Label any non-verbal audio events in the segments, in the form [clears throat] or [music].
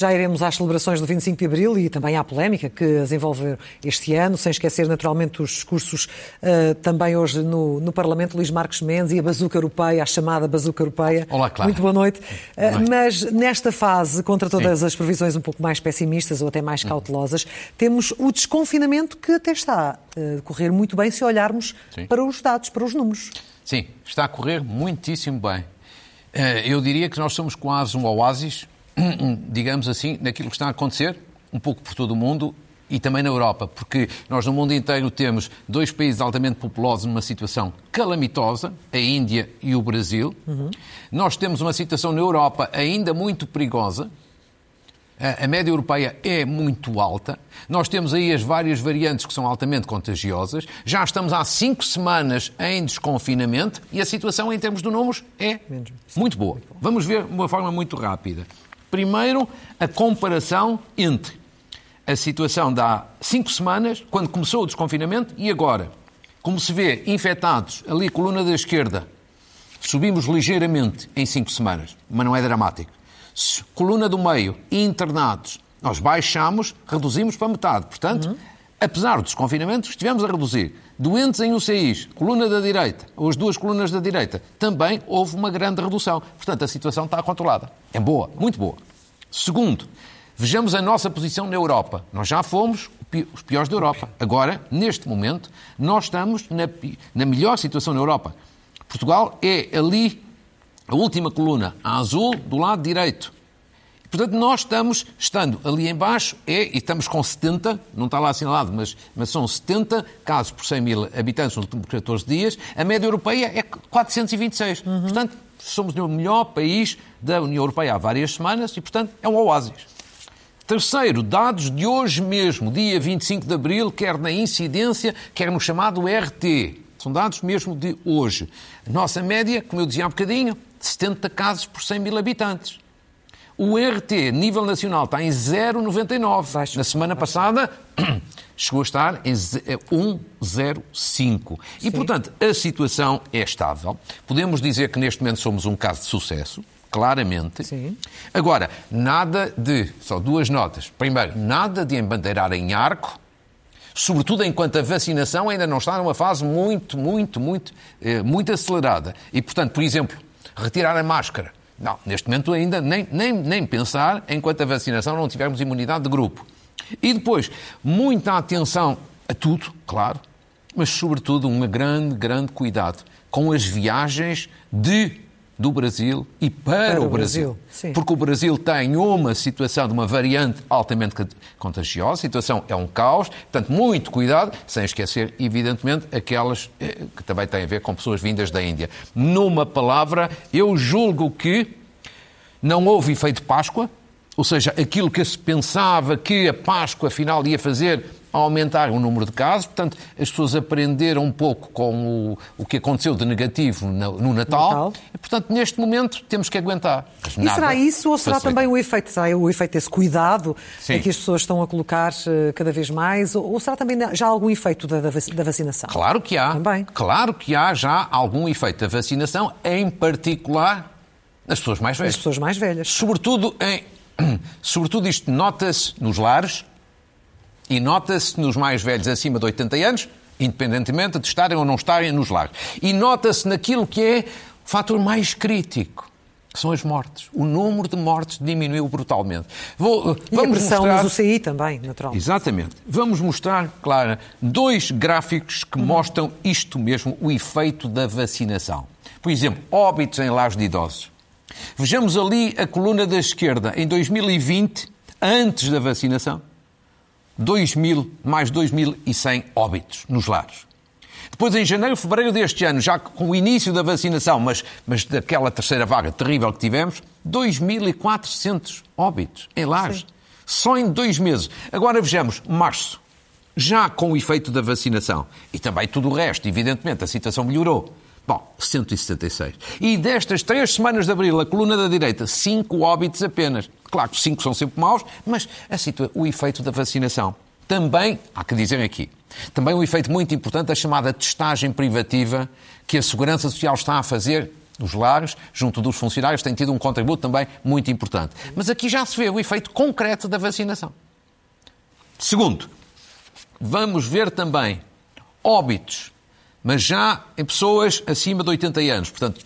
Já iremos às celebrações do 25 de Abril e também à polémica que as envolve este ano, sem esquecer naturalmente os discursos uh, também hoje no, no Parlamento, Luís Marcos Mendes e a bazuca europeia, a chamada bazuca europeia. Olá, Clara. Muito boa noite. Boa noite. Uh, mas nesta fase, contra todas Sim. as previsões um pouco mais pessimistas ou até mais cautelosas, temos o desconfinamento que até está a decorrer muito bem se olharmos Sim. para os dados, para os números. Sim, está a correr muitíssimo bem. Eh, eu diria que nós somos quase um oásis, [clears throat] digamos assim, daquilo que está a acontecer, um pouco por todo o mundo e também na Europa, porque nós no mundo inteiro temos dois países altamente populosos numa situação calamitosa, a Índia e o Brasil. Uhum. Nós temos uma situação na Europa ainda muito perigosa, a média europeia é muito alta. Nós temos aí as várias variantes que são altamente contagiosas. Já estamos há cinco semanas em desconfinamento e a situação, em termos de números, é muito boa. Vamos ver de uma forma muito rápida. Primeiro, a comparação entre a situação de há cinco semanas, quando começou o desconfinamento, e agora. Como se vê, infectados, ali, coluna da esquerda, subimos ligeiramente em cinco semanas, mas não é dramático coluna do meio, internados, nós baixamos, reduzimos para metade. Portanto, uhum. apesar dos confinamentos, estivemos a reduzir. Doentes em UCIs, coluna da direita, ou as duas colunas da direita, também houve uma grande redução. Portanto, a situação está controlada. É boa, muito boa. Segundo, vejamos a nossa posição na Europa. Nós já fomos os piores da Europa. Agora, neste momento, nós estamos na, na melhor situação na Europa. Portugal é ali a última coluna, a azul, do lado direito. Portanto, nós estamos, estando ali embaixo, é, e estamos com 70, não está lá assinalado, mas, mas são 70 casos por 100 mil habitantes nos últimos 14 dias. A média europeia é 426. Uhum. Portanto, somos o melhor país da União Europeia há várias semanas e, portanto, é um oásis. Terceiro, dados de hoje mesmo, dia 25 de abril, quer na incidência, quer no chamado RT. São dados mesmo de hoje. A nossa média, como eu dizia há um bocadinho, 70 casos por 100 mil habitantes. O RT, nível nacional, está em 0,99. Na semana passada [clears throat] chegou a estar em 1,05. Eh, e, portanto, a situação é estável. Podemos dizer que neste momento somos um caso de sucesso, claramente. Sim. Agora, nada de. Só duas notas. Primeiro, nada de embandeirar em arco sobretudo enquanto a vacinação ainda não está numa fase muito, muito, muito, eh, muito acelerada. E, portanto, por exemplo, retirar a máscara. Não, neste momento ainda nem, nem, nem pensar enquanto a vacinação não tivermos imunidade de grupo. E depois, muita atenção a tudo, claro, mas sobretudo um grande, grande cuidado com as viagens de do Brasil e para, para o Brasil. Brasil. Porque o Brasil tem uma situação de uma variante altamente contagiosa, a situação é um caos, portanto, muito cuidado, sem esquecer, evidentemente, aquelas eh, que também têm a ver com pessoas vindas da Índia. Numa palavra, eu julgo que não houve efeito Páscoa, ou seja, aquilo que se pensava que a Páscoa afinal ia fazer aumentar o número de casos, portanto, as pessoas aprenderam um pouco com o, o que aconteceu de negativo no, no Natal, Natal, e, portanto, neste momento temos que aguentar. e será isso ou será também o efeito, será o efeito desse cuidado Sim. em que as pessoas estão a colocar uh, cada vez mais, ou, será também já algum efeito da, da, vacinação? Claro que há. Também. Claro que há já algum efeito da vacinação, em particular nas pessoas mais velhas. Nas pessoas mais velhas. Sobretudo em [clears throat] sobretudo isto nota-se nos lares, e nota-se nos mais velhos acima de 80 anos, independentemente de estarem ou não estarem nos lares. E nota-se naquilo que é o fator mais crítico, que são as mortes. O número de mortes diminuiu brutalmente. Vou, e vamos a pressão mostrar... nos UCI também, naturalmente. Exatamente. Vamos mostrar, Clara, dois gráficos que uhum. mostram isto mesmo, o efeito da vacinação. Por exemplo, óbitos em lares de idosos. Vejamos ali a coluna da esquerda, em 2020, antes da vacinação, 2 mil, mais 2.100 óbitos nos lares. Depois, em janeiro, fevereiro deste ano, já com o início da vacinação, mas, mas daquela terceira vaga terrível que tivemos, 2.400 óbitos em lares. Sim. Só em dois meses. Agora vejamos, março, já com o efeito da vacinação. E também tudo o resto, evidentemente, a situação melhorou. Bom, 176. E destas três semanas de abril, a coluna da direita, cinco óbitos apenas. Claro que cinco são sempre maus, mas a o efeito da vacinação. Também, há que dizer aqui, também um efeito muito importante, a chamada testagem privativa que a Segurança Social está a fazer dos lares, junto dos funcionários, tem tido um contributo também muito importante. Mas aqui já se vê o efeito concreto da vacinação. Segundo, vamos ver também óbitos, mas já em pessoas acima de 80 anos. Portanto,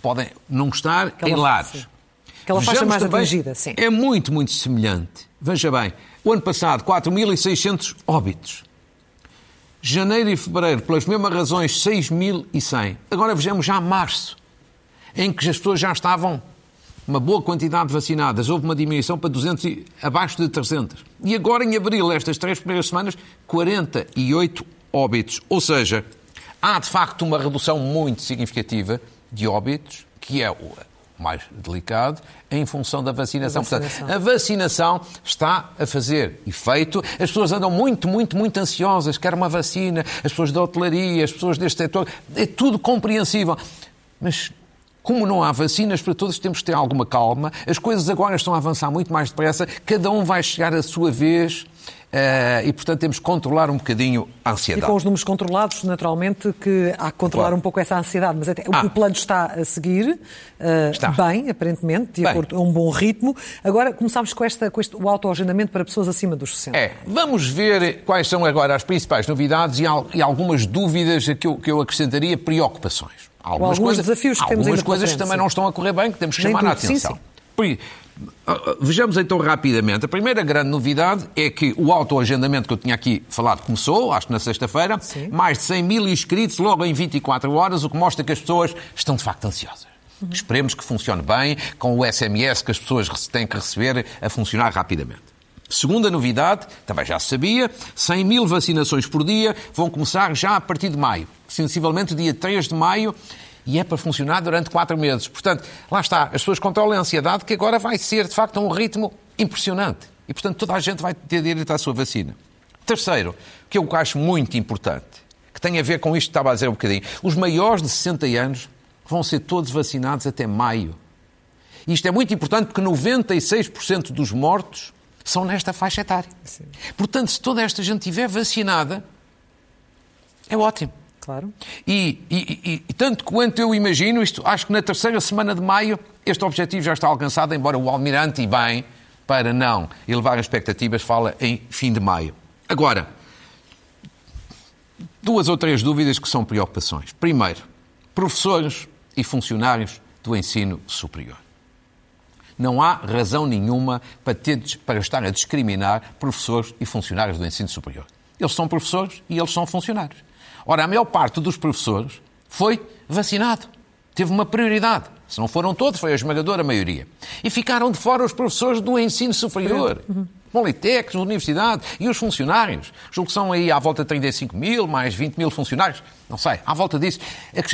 podem não estar Aquela em lares. Aquela Vejamos faixa mais atingida, sim. É muito, muito semelhante. Veja bem, o ano passado, 4.600 óbitos. Janeiro e fevereiro, pelas mesmas razões, 6.100. Agora vejamos já março, em que as pessoas já estavam uma boa quantidade de vacinadas, houve uma diminuição para 200 e, abaixo de 300. E agora, em abril, estas três primeiras semanas, 48 óbitos. Ou seja, há de facto uma redução muito significativa de óbitos, que é o mais delicado, em função da vacinação. vacinação. Portanto, a vacinação está a fazer efeito. As pessoas andam muito, muito, muito ansiosas, querem uma vacina, as pessoas da hotelaria, as pessoas deste setor, é tudo compreensível. Mas como não há vacinas para todos, temos que ter alguma calma. As coisas agora estão a avançar muito mais depressa, cada um vai chegar à sua vez. Uh, e, portanto, temos que controlar um bocadinho a ansiedade. E com os números controlados, naturalmente, que há que controlar claro. um pouco essa ansiedade. Mas até, ah. o plano está a seguir uh, bem, aparentemente, de bem. acordo a um bom ritmo. Agora, começámos com, esta, com este, o autoagendamento para pessoas acima dos 60. É, vamos ver quais são agora as principais novidades e, e algumas dúvidas que eu, que eu acrescentaria, preocupações. Algumas, alguns coisas, desafios que algumas temos Algumas coisas que também não estão a correr bem, que temos que Nem chamar tudo. a atenção. Sim, sim. Ah, ah, vejamos então rapidamente. A primeira grande novidade é que o autoagendamento que eu tinha aqui falado começou, acho que na sexta-feira, mais de 100 mil inscritos logo em 24 horas, o que mostra que as pessoas estão de facto ansiosas. Uhum. Esperemos que funcione bem, com o SMS que as pessoas têm que receber a funcionar rapidamente. Segunda novidade, também já se sabia, 100 mil vacinações por dia vão começar já a partir de maio, sensivelmente dia 3 de maio, e é para funcionar durante quatro meses. Portanto, lá está, as pessoas controlam a ansiedade, que agora vai ser, de facto, a um ritmo impressionante. E, portanto, toda a gente vai ter direito à sua vacina. Terceiro, que eu acho muito importante, que tem a ver com isto que estava a dizer um bocadinho, os maiores de 60 anos vão ser todos vacinados até maio. E isto é muito importante porque 96% dos mortos são nesta faixa etária. Sim. Portanto, se toda esta gente estiver vacinada, é ótimo. Claro. E, e, e, e, tanto quanto eu imagino, isto, acho que na terceira semana de maio este objetivo já está alcançado, embora o Almirante, e bem, para não elevar as expectativas, fala em fim de maio. Agora, duas ou três dúvidas que são preocupações. Primeiro, professores e funcionários do ensino superior. Não há razão nenhuma para, ter, para estar a discriminar professores e funcionários do ensino superior. Eles são professores e eles são funcionários. Ora, a maior parte dos professores foi vacinado. Teve uma prioridade. Se não foram todos, foi a esmagadora maioria. E ficaram de fora os professores do ensino superior. Uhum. Politécnicos, universidade e os funcionários. Julgo que são aí à volta de 35 mil, mais 20 mil funcionários. Não sei, à volta disso.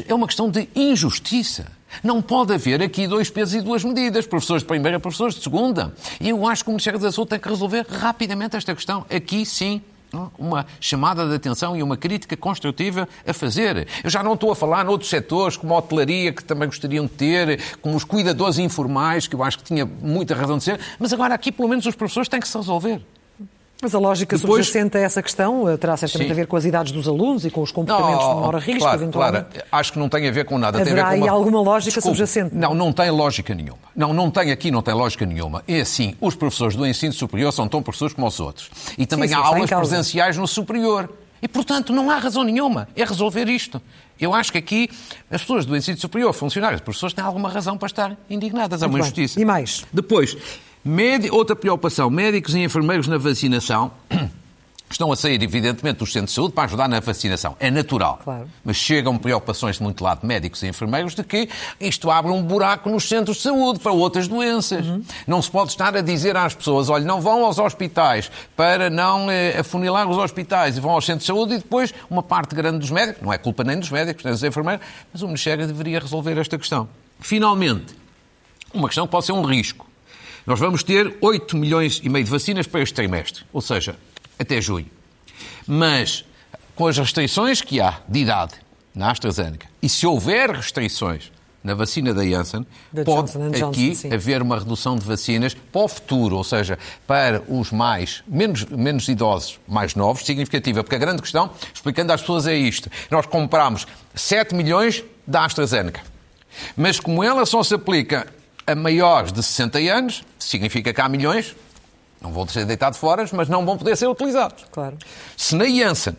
É uma questão de injustiça. Não pode haver aqui dois pesos e duas medidas, professores de primeira, professores de segunda. E eu acho que o Ministério da Saúde tem que resolver rapidamente esta questão. Aqui sim uma chamada de atenção e uma crítica construtiva a fazer. Eu já não estou a falar noutros setores, como a hotelaria, que também gostariam de ter, como os cuidadores informais, que eu acho que tinha muita razão de ser, mas agora aqui, pelo menos, os professores têm que se resolver. Mas a lógica Depois... subjacente a essa questão eh, terá certamente Sim. a ver com as idades dos alunos e com os comportamentos não, de menor risco, claro, eventualmente. Claro, acho que não tem a ver com nada. Haverá tem aí uma... alguma lógica Desculpe, subjacente? Não, não tem lógica nenhuma. Não, não tem aqui, não tem lógica nenhuma. É assim, os professores do ensino superior são tão professores como os outros. E também sim, há aulas presenciais no superior. E, portanto, não há razão nenhuma. É resolver isto. Eu acho que aqui as pessoas do ensino superior, funcionários, professores, têm alguma razão para estar indignadas. É uma injustiça. E mais? Depois, outra preocupação, médicos e enfermeiros na vacinação [clears throat] estão a sair, evidentemente, dos centros de saúde para ajudar na vacinação. É natural. Claro. Mas chegam preocupações de muito lado médicos e enfermeiros de que isto abre um buraco nos centros de saúde para outras doenças. Uhum. Não se pode estar a dizer às pessoas, olha, não vão aos hospitais para não eh, afunilar os hospitais e vão aos centros de saúde e depois uma parte grande dos médicos, não é culpa nem dos médicos, nem dos enfermeiros, mas o Ministério deveria resolver esta questão. Finalmente, uma questão que pode ser um risco. Nós vamos ter 8 milhões e meio de vacinas para este trimestre. Ou seja, até junho. Mas com as restrições que há de idade na AstraZeneca, e se houver restrições na vacina da Janssen, da pode Johnson aqui Johnson, haver uma redução de vacinas para o futuro, ou seja, para os mais menos, menos idosos, mais novos, significativa. Porque a grande questão, explicando às pessoas, é isto. Nós compramos 7 milhões da AstraZeneca. Mas como ela só se aplica a maiores de 60 anos, significa que há milhões, não vão ser deitados fora, mas não vão poder ser utilizados. Claro. Se na Janssen,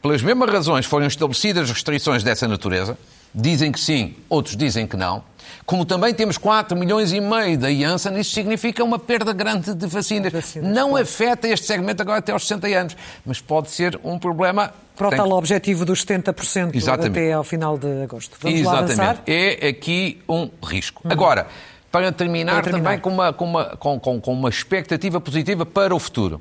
pelas mesmas razões, forem estabelecidas restrições dessa natureza, dizem que sim, outros dizem que não, como também temos 4 milhões e meio da Janssen, isso significa uma perda grande de vacinas. vacinas não claro. afeta este segmento agora até aos 60 anos, mas pode ser um problema para o tal objetivo dos 70% Exatamente. até ao final de agosto. Vamos Exatamente. É aqui um risco. Uhum. Agora, para terminar, para terminar, também com uma, com, uma, com, com, com uma expectativa positiva para o futuro.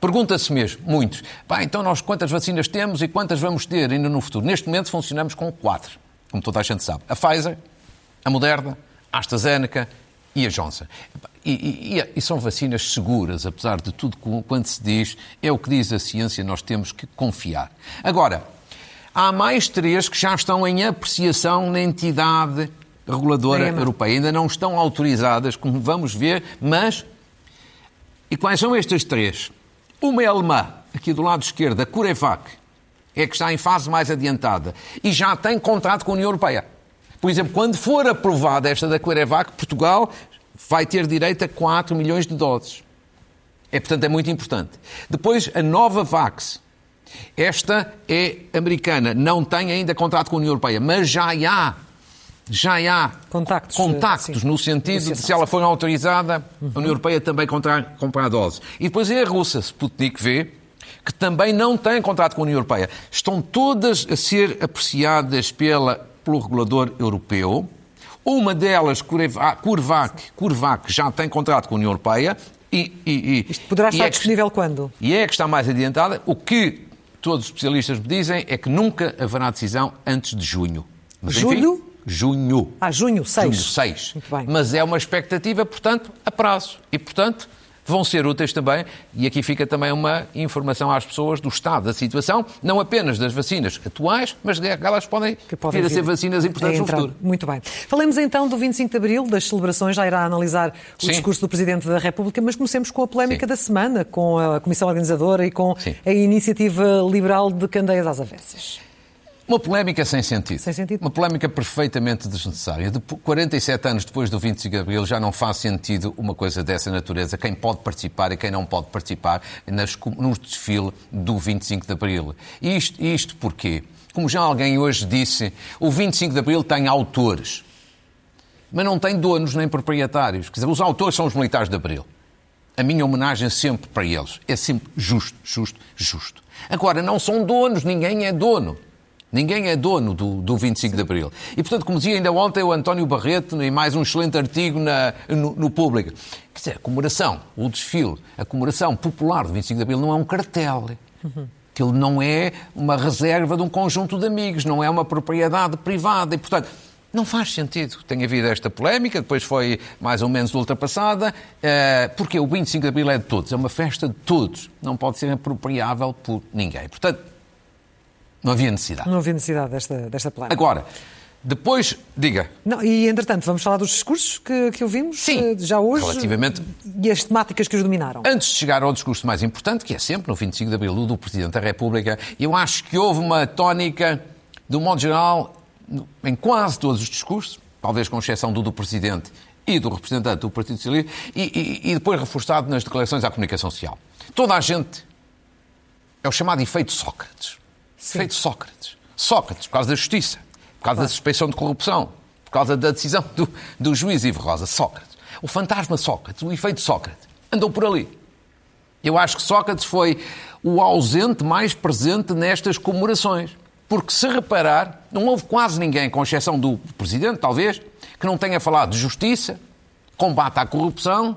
Pergunta-se mesmo, muitos, pá, então nós quantas vacinas temos e quantas vamos ter ainda no futuro? Neste momento funcionamos com quatro, como toda a gente sabe. A Pfizer, a Moderna, a AstraZeneca e a Johnson. E, e, e, são vacinas seguras, apesar de tudo quanto se diz, é o que diz a ciência, nós temos que confiar. Agora, há mais três que já estão em apreciação na entidade reguladora europeia. Ainda não estão autorizadas, como vamos ver, mas. E quais são estas três? Uma é alemã, aqui do lado esquerdo, a Curevac, é que está em fase mais adiantada e já tem contrato com a União Europeia. Por exemplo, quando for aprovada esta da Curevac, Portugal vai ter direito a 4 milhões de doses. É, portanto, é muito importante. Depois, a nova Vax. Esta é americana, não tem ainda contrato com a União Europeia, mas já há já há contactos, contactos no sentido de se ela for autorizada, a União Europeia também comprar, comprar a dose. E depois é a russa, Sputnik V, que também não tem contrato com a União Europeia. Estão todas a ser apreciadas pela pelo regulador europeu. Uma delas, Curvac, Curvac já tem contrato com a União Europeia. E, e, e Isto poderá estar é disponível que, quando? E é que está mais adiantada. O que todos os especialistas me dizem é que nunca haverá decisão antes de junho. Mas, Julho? Enfim, junho. Ah, junho 6. Junho 6. Mas é uma expectativa, portanto, a prazo. E, portanto, vão ser úteis também, e aqui fica também uma informação às pessoas do estado da situação, não apenas das vacinas atuais, mas delas podem, que podem vir a ser vacinas importantes no futuro. Muito bem. Falemos então do 25 de Abril, das celebrações, já irá analisar o Sim. discurso do Presidente da República, mas comecemos com a polémica Sim. da semana, com a Comissão Organizadora e com Sim. a Iniciativa Liberal de Candeias às Avessas. Uma polémica sem sentido. Sem sentido. Uma polémica perfeitamente desnecessária. De 47 anos depois do 25 de Abril já não faz sentido uma coisa dessa natureza. Quem pode participar e quem não pode participar nas, no desfile do 25 de Abril. Isto, isto porquê? Como já alguém hoje disse, o 25 de Abril tem autores, mas não tem donos nem proprietários. Quer dizer, os autores são os militares de Abril. A minha homenagem é sempre para eles. É sempre justo, justo, justo. Agora, não são donos, ninguém é dono. Ninguém é dono do, do 25 de Abril. E, portanto, como dizia ainda ontem o António Barreto, em mais um excelente artigo na, no, no Público, quer dizer, a comemoração, o desfile, a comemoração popular do 25 de Abril não é um cartel. Uhum. Aquilo não é uma reserva de um conjunto de amigos, não é uma propriedade privada. E, portanto, não faz sentido. Tem havido esta polémica, depois foi mais ou menos ultrapassada, eh, porque o 25 de Abril é de todos, é uma festa de todos, não pode ser apropriável por ninguém. Portanto, não havia necessidade. Não havia necessidade desta, desta plana. Agora, depois, diga. Não, e, entretanto, vamos falar dos discursos que, que ouvimos Sim, eh, já hoje. Relativamente. E as temáticas que os dominaram. Antes de chegar ao discurso mais importante, que é sempre no 25 de abril do Presidente da República, eu acho que houve uma tónica, de um modo geral, em quase todos os discursos, talvez com exceção do do Presidente e do representante do Partido Socialista, e, e, e depois reforçado nas declarações à comunicação social. Toda a gente. É o chamado efeito Sócrates. Sim. feito Sócrates. Sócrates, por causa da justiça, por causa claro. da suspeição de corrupção, por causa da decisão do, do juiz Ivo Rosa. Sócrates. O fantasma Sócrates, o efeito Sócrates, andou por ali. Eu acho que Sócrates foi o ausente mais presente nestas comemorações. Porque, se reparar, não houve quase ninguém, com exceção do Presidente, talvez, que não tenha falado de justiça, combate à corrupção,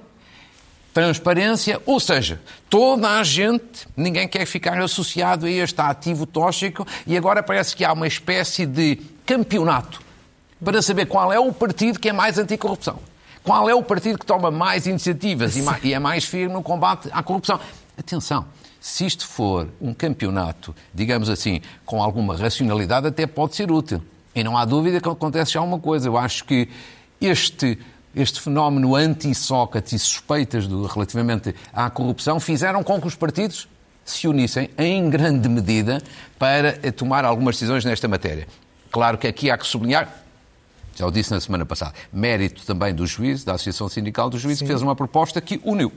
transparência, ou seja, toda a gente, ninguém quer ficar associado a este ativo tóxico e agora parece que há uma espécie de campeonato para saber qual é o partido que é mais anticorrupção. Qual é o partido que toma mais iniciativas e é mais firme no combate à corrupção. Atenção, se isto for um campeonato, digamos assim, com alguma racionalidade, até pode ser útil. E não há dúvida que acontece já uma coisa. Eu acho que este este fenómeno anti-Sócrates e suspeitas do, relativamente à corrupção fizeram com que os partidos se unissem em grande medida para tomar algumas decisões nesta matéria. Claro que aqui há que sublinhar Já o disse na semana passada. Mérito também do juiz, da Associação Sindical do Juiz, que fez uma proposta que uniu,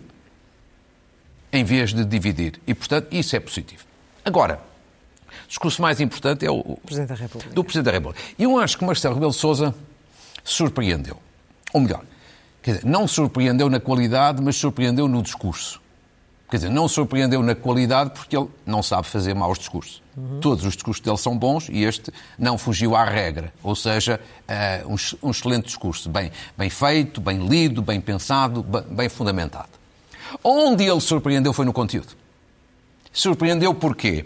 em vez de dividir. E, portanto, isso é positivo. Agora, o discurso mais importante é o Presidente da República. do Presidente da República. E eu acho que Marcelo Rebelo de Sousa surpreendeu. Ou melhor, quer dizer, não surpreendeu na qualidade, mas surpreendeu no discurso. Quer dizer, não surpreendeu na qualidade porque ele não sabe fazer maus discursos. Uhum. Todos os discursos dele são bons e este não fugiu à regra. Ou seja, uh, um, um, excelente discurso, bem, bem feito, bem lido, bem pensado, bem, bem fundamentado. Onde ele surpreendeu foi no conteúdo. Surpreendeu porquê?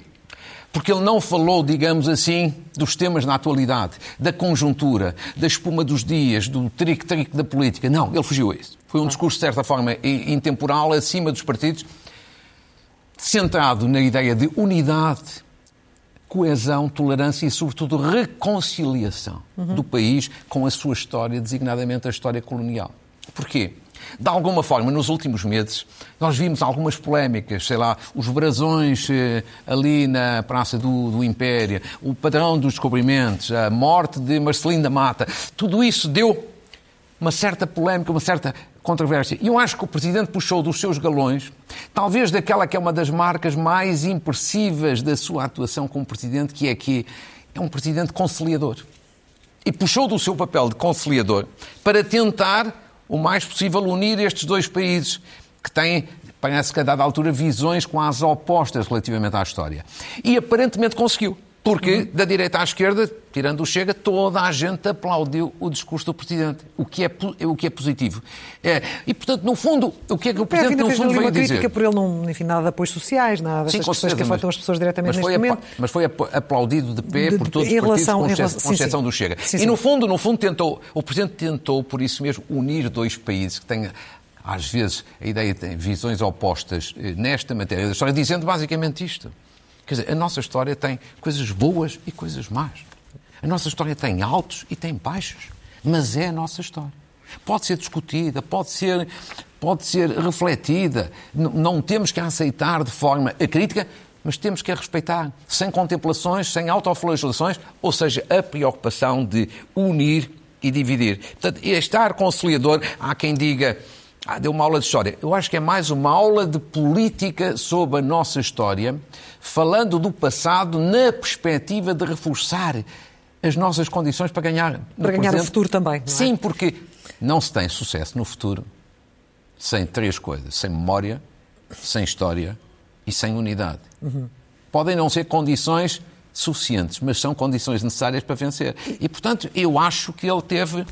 Porque ele não falou, digamos assim, dos temas na atualidade, da conjuntura, da espuma dos dias, do trick-trick da política. Não, ele fugiu a isso. Foi um discurso, de certa forma, intemporal, acima dos partidos, centrado na ideia de unidade, coesão, tolerância e, sobretudo, reconciliação uhum. do país com a sua história, designadamente a história colonial. Porquê? De alguma forma, nos últimos meses, nós vimos algumas polémicas, sei lá, os brasões eh, ali na Praça do, do, Império, o padrão dos descobrimentos, a morte de Marcelino da Mata, tudo isso deu uma certa polémica, uma certa controvérsia. E eu acho que o Presidente puxou dos seus galões, talvez daquela que é uma das marcas mais impressivas da sua atuação como Presidente, que é que é um Presidente conciliador. E puxou do seu papel de conciliador para tentar o mais possível unir estes dois países que têm, parece que a dada altura, visões quase opostas relativamente à história. E aparentemente conseguiu. Porque, uhum. da direita à esquerda, tirando o Chega, toda a gente aplaudiu o discurso do Presidente, o que é, o que é positivo. É, e, portanto, no fundo, o que é que o Presidente, no fundo, veio dizer? crítica por ele não, enfim, nada de apoios sociais, nada dessas questões que afetam as pessoas diretamente mas neste momento. Mas foi aplaudido de pé de, por todos os relação, partidos, com, relação, com exceção sim, do Chega. Sim, sim. E, no fundo, no fundo, tentou, o Presidente tentou, por isso mesmo, unir dois países que têm às vezes a ideia de visões opostas eh, nesta matéria da história, dizendo basicamente isto. Quer dizer, a nossa história tem coisas boas e coisas más. A nossa história tem altos e tem baixos, mas é a nossa história. Pode ser discutida, pode ser, pode ser refletida. Não temos que aceitar de forma crítica, mas temos que a respeitar, sem contemplações, sem autoflagelações, ou seja, a preocupação de unir e dividir. Portanto, estar conciliador, há quem diga ah, deu uma aula de história. Eu acho que é mais uma aula de política sobre a nossa história, falando do passado na perspectiva de reforçar as nossas condições para ganhar Para ganhar presente. o futuro também. É? Sim, porque não se tem sucesso no futuro sem três coisas: sem memória, sem história e sem unidade. Uhum. Podem não ser condições suficientes, mas são condições necessárias para vencer. E, portanto, eu acho que ele teve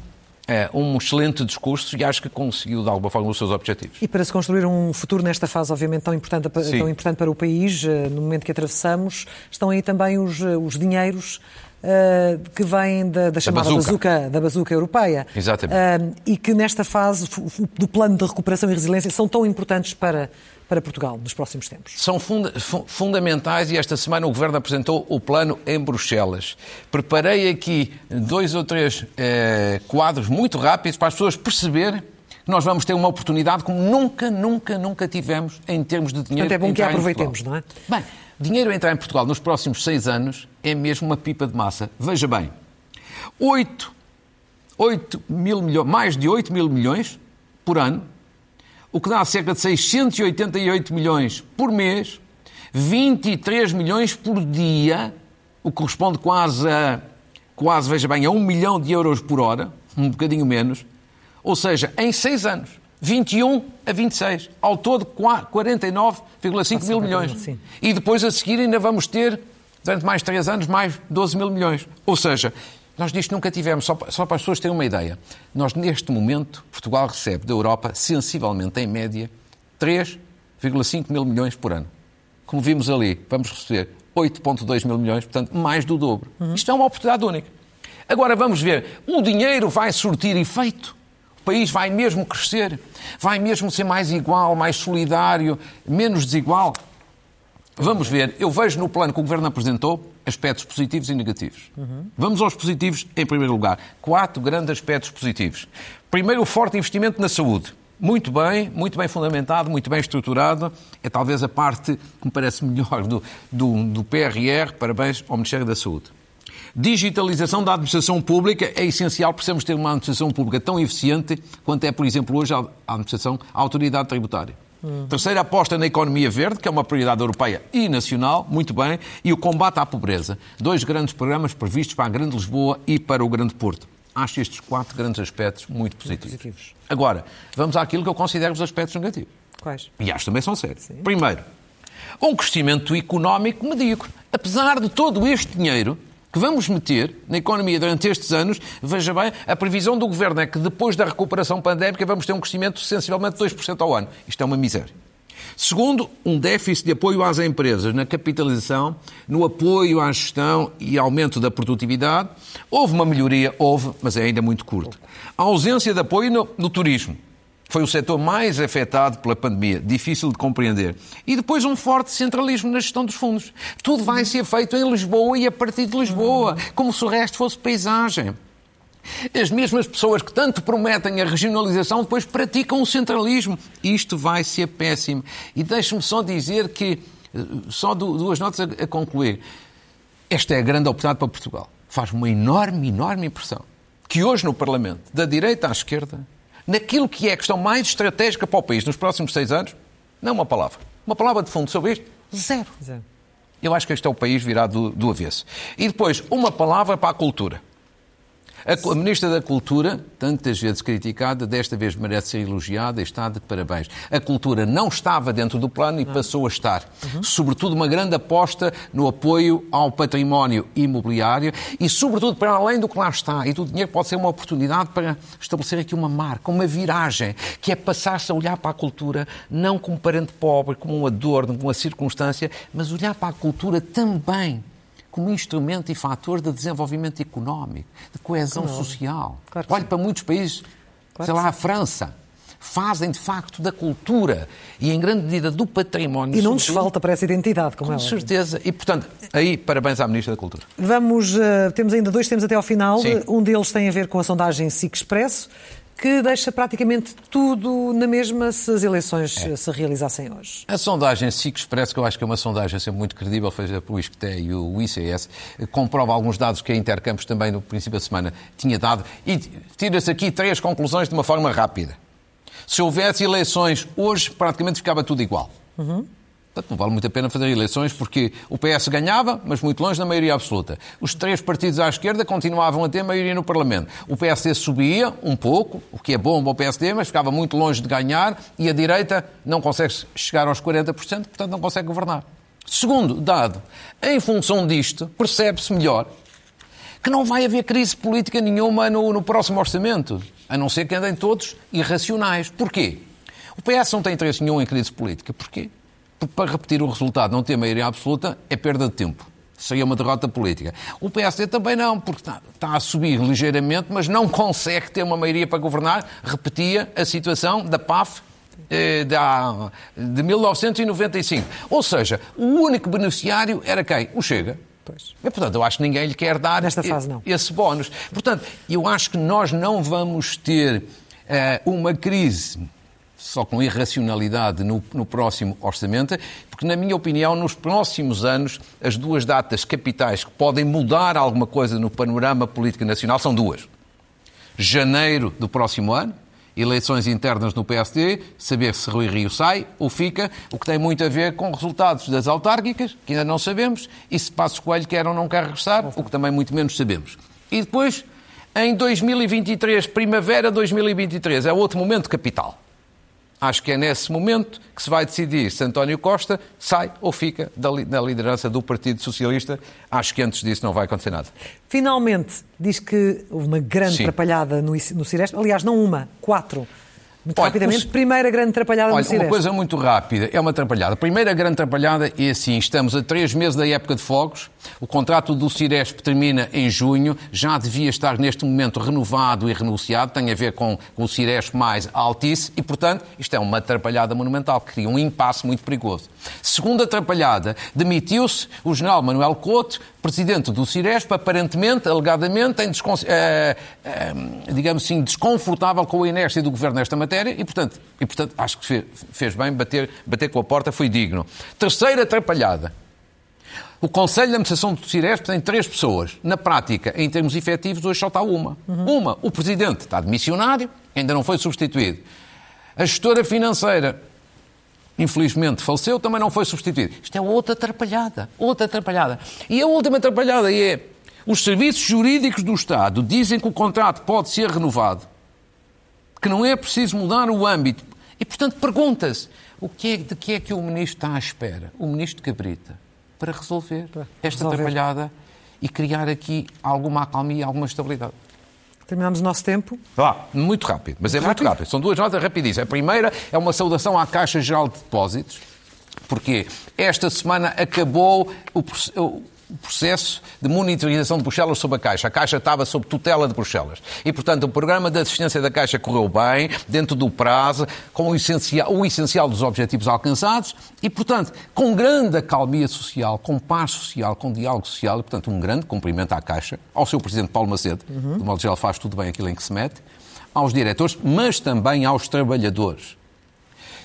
um excelente discurso e acho que conseguiu, de alguma forma, os seus objetivos. E para se construir um futuro nesta fase, obviamente, tão importante, tão importante para o país, eh, no momento que atravessamos, estão aí também os, eh, os dinheiros Uh, que vêm da, da chamada da bazuca. bazuca. da bazuca europeia. Exatamente. Uh, e que nesta fase do plano de recuperação e resiliência são tão importantes para, para Portugal nos próximos tempos? São funda fundamentais e esta semana o Governo apresentou o plano em Bruxelas. Preparei aqui dois ou três eh, quadros muito rápidos para as pessoas perceberem que nós vamos ter uma oportunidade como nunca, nunca, nunca tivemos em termos de dinheiro. Portanto, é bom que aproveitemos, não é? Bem, dinheiro a entrar em Portugal nos próximos seis anos é mesmo uma pipa de massa. Veja bem, 8, 8 mil milhões, mais de 8 mil milhões por ano o que dá cerca de 688 milhões por mês, 23 milhões por dia, o que corresponde quase a, quase, veja bem, a 1 milhão de euros por hora, um bocadinho menos, ou seja, em 6 anos. 21 a 26. Ao todo, 49,5 mil milhões. Sim. E depois, a seguir, ainda vamos ter, durante mais 3 anos, mais 12 mil milhões. Ou seja, nós disto nunca tivemos, só, só para as pessoas terem uma ideia. Nós, neste momento, Portugal recebe da Europa, sensivelmente, em média, 3,5 mil milhões por ano. Como vimos ali, vamos receber 8,2 mil milhões, portanto, mais do dobro. Uhum. Isto é uma oportunidade única. Agora vamos ver, o dinheiro vai surtir efeito? O país vai mesmo crescer? Vai mesmo ser mais igual, mais solidário, menos desigual? Vamos ver. Eu vejo no plano que o Governo apresentou aspectos positivos e negativos. Uhum. Vamos aos positivos em primeiro lugar. Quatro grandes aspectos positivos. Primeiro, o forte investimento na saúde. Muito bem, muito bem fundamentado, muito bem estruturado. É talvez a parte que me parece melhor do, do, do PRR. Parabéns ao Ministério da Saúde. Digitalização da administração pública é essencial, precisamos ter uma administração pública tão eficiente quanto é, por exemplo, hoje a administração, a autoridade tributária. Hum. Terceira aposta na economia verde, que é uma prioridade europeia e nacional, muito bem, e o combate à pobreza. Dois grandes programas previstos para a Grande Lisboa e para o Grande Porto. Acho estes quatro grandes aspectos muito positivos. positivos. Agora, vamos àquilo que eu considero os aspectos negativos. Quais? E acho também são sérios. Sim. Primeiro, um crescimento económico medíocre. Apesar de todo este dinheiro, que vamos meter na economia durante estes anos, veja bem, a previsão do Governo é que depois da recuperação pandémica vamos ter um crescimento sensivelmente de 2% ao ano. Isto é uma miséria. Segundo, um déficit de apoio às empresas na capitalização, no apoio à gestão e aumento da produtividade. Houve uma melhoria, houve, mas é ainda muito curto. A ausência de apoio no, no turismo foi o setor mais afetado pela pandemia, difícil de compreender. E depois um forte centralismo na gestão dos fundos. Tudo vai ser feito em Lisboa e a partir de Lisboa, como se o resto fosse paisagem. As mesmas pessoas que tanto prometem a regionalização depois praticam o centralismo. Isto vai ser péssimo. E deixe-me só dizer que, eh, só duas notas a concluir. Esta é a grande oportunidade para Portugal. Faz uma enorme, enorme impressão que hoje no Parlamento, da direita à esquerda, naquilo que é a questão mais estratégica para o país nos próximos seis anos, não uma palavra. Uma palavra de fundo sobre isto, zero. zero. Eu acho que este é o país virado do, do avesso. E depois, uma palavra para a cultura. A Ministra da Cultura, tantas vezes criticada, desta vez merece ser elogiada e está de parabéns. A cultura não estava dentro do plano e passou a estar. Uhum. Sobretudo uma grande aposta no apoio ao património imobiliário e, sobretudo, para além do que lá está e do dinheiro, pode ser uma oportunidade para estabelecer aqui uma marca, uma viragem, que é passar-se a olhar para a cultura não como parente pobre, como um adorno, como uma circunstância, mas olhar para a cultura também como instrumento e fator de desenvolvimento económico, de coesão claro. social. Claro Olhe para muitos países, claro sei lá, a França, fazem de facto da cultura e em grande medida do património. E não nos falta para essa identidade, como Com é certeza. E portanto, aí parabéns à Ministra da Cultura. Vamos, uh, temos ainda dois temas até ao final. Sim. Um deles tem a ver com a sondagem SIC Expresso que deixa praticamente tudo na mesma se as eleições é. se realizassem hoje. A sondagem SIC Express, que eu acho que é uma sondagem sempre muito credível, feita pelo ISCTE e o ICS, comprova alguns dados que a Intercampos também no princípio da semana tinha dado e tira-se aqui três conclusões de uma forma rápida. Se houvesse eleições hoje, praticamente ficava tudo igual. Uhum. Portanto, não vale muito a pena fazer eleições porque o PS ganhava, mas muito longe da maioria absoluta. Os três partidos à esquerda continuavam a ter maioria no Parlamento. O PSD subia um pouco, o que é bom para o PSD, mas ficava muito longe de ganhar e a direita não consegue chegar aos 40%, portanto não consegue governar. Segundo dado, em função disto, percebe-se melhor que não vai haver crise política nenhuma no, no próximo orçamento, a não ser que andem todos irracionais. Porquê? O PS não tem interesse nenhum em crise política. Porquê? Para repetir o resultado, não ter maioria absoluta, é perda de tempo. Seria uma derrota política. O PSD também não, porque está, está, a subir ligeiramente, mas não consegue ter uma maioria para governar. Repetia a situação da PAF eh, de 1995. Ou seja, o único beneficiário era quem? O Chega. Pois. E, portanto, eu acho que ninguém lhe quer dar Nesta fase, não. esse bónus. Portanto, eu acho que nós não vamos ter eh, uma crise só com irracionalidade no, no, próximo orçamento, porque, na minha opinião, nos próximos anos, as duas datas capitais que podem mudar alguma coisa no panorama político nacional são duas. Janeiro do próximo ano, eleições internas no PSD, saber se Rui Rio sai ou fica, o que tem muito a ver com resultados das autárquicas, que ainda não sabemos, e se Passos Coelho quer ou não quer regressar, o que também muito menos sabemos. E depois, em 2023, primavera 2023, é outro momento capital Acho que é nesse momento que se vai decidir se António Costa sai ou fica da liderança do Partido Socialista. Acho que antes disso não vai acontecer nada. Finalmente, diz que houve uma grande Sim. atrapalhada no, no Ciresp. Aliás, não uma, quatro. Muito Olha, rapidamente, o... primeira grande atrapalhada Olha, no Ciresp. Uma coisa muito rápida, é uma atrapalhada. Primeira grande atrapalhada é assim, estamos a três meses da época de fogos, o contrato do Ciresp termina em junho, já devia estar neste momento renovado e renunciado, tem a ver com, o Ciresp mais Altice, e portanto isto é uma atrapalhada monumental, que cria um impasse muito perigoso. Segunda atrapalhada, demitiu-se o general Manuel Couto, presidente do Ciresp, aparentemente, alegadamente, em eh, eh, digamos assim, desconfortável com a inércia do governo nesta matéria e, portanto, e, portanto acho que fez bem bater, bater com a porta, foi digno. Terceira atrapalhada. O Conselho de Administração do Ciresp tem três pessoas. Na prática, em termos efetivos, hoje só está uma. Uhum. Uma, o Presidente está de missionário, ainda não foi substituído. A gestora financeira, infelizmente, faleceu, também não foi substituída. Isto é outra atrapalhada, outra atrapalhada. E a última atrapalhada é, os serviços jurídicos do Estado dizem que o contrato pode ser renovado, que não é preciso mudar o âmbito. E, portanto, pergunta-se, o que é, de que é que o Ministro está à espera? O Ministro Cabrita para resolver para esta resolver. atrapalhada e criar aqui alguma acalmia, alguma estabilidade. Terminamos o nosso tempo. Ah, muito rápido, mas muito é rápido? muito rápido. São duas notas rapidíssimas. A primeira é uma saudação à Caixa Geral de Depósitos, porque esta semana acabou o, o processo de monitorização de Bruxelas sobre a Caixa. A Caixa estava sob tutela de Bruxelas. E, portanto, o programa de assistência da Caixa correu bem, dentro do prazo, com o essencial, o essencial dos objetivos alcançados e, portanto, com grande acalmia social, com paz social, com diálogo social e, portanto, um grande cumprimento à Caixa, ao seu Presidente Paulo Macedo, uhum. do modo geral faz tudo bem aquilo em que se mete, aos diretores, mas também aos trabalhadores.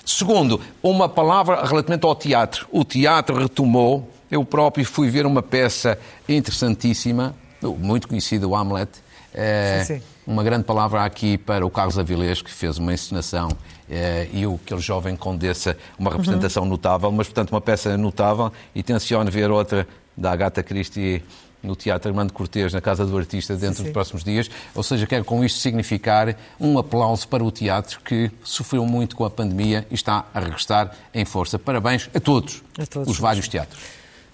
Segundo, uma palavra relativamente ao teatro. O teatro retomou eu próprio fui ver uma peça interessantíssima, muito conhecida, o Hamlet. É, sim, sim. Uma grande palavra aqui para o Carlos Avilés, que fez uma encenação, é, e o, aquele jovem condessa, uma representação uhum. notável, mas, portanto, uma peça notável. E tenciono ver outra da Agatha Christie no Teatro Armando Cortês, na Casa do Artista, dentro sim, dos próximos dias. Ou seja, quero com isto significar um aplauso para o teatro que sofreu muito com a pandemia e está a regressar em força. Parabéns a todos, a todos os vários teatros.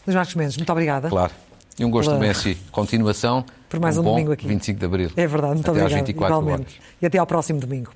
Luís Marcos Mendes, muito obrigada. Claro. E um gosto Pela... também Continuação. Por mais um, um domingo aqui. 25 de Abril. É verdade, muito até obrigada. Às 24 igualmente. Horas. E até ao próximo domingo.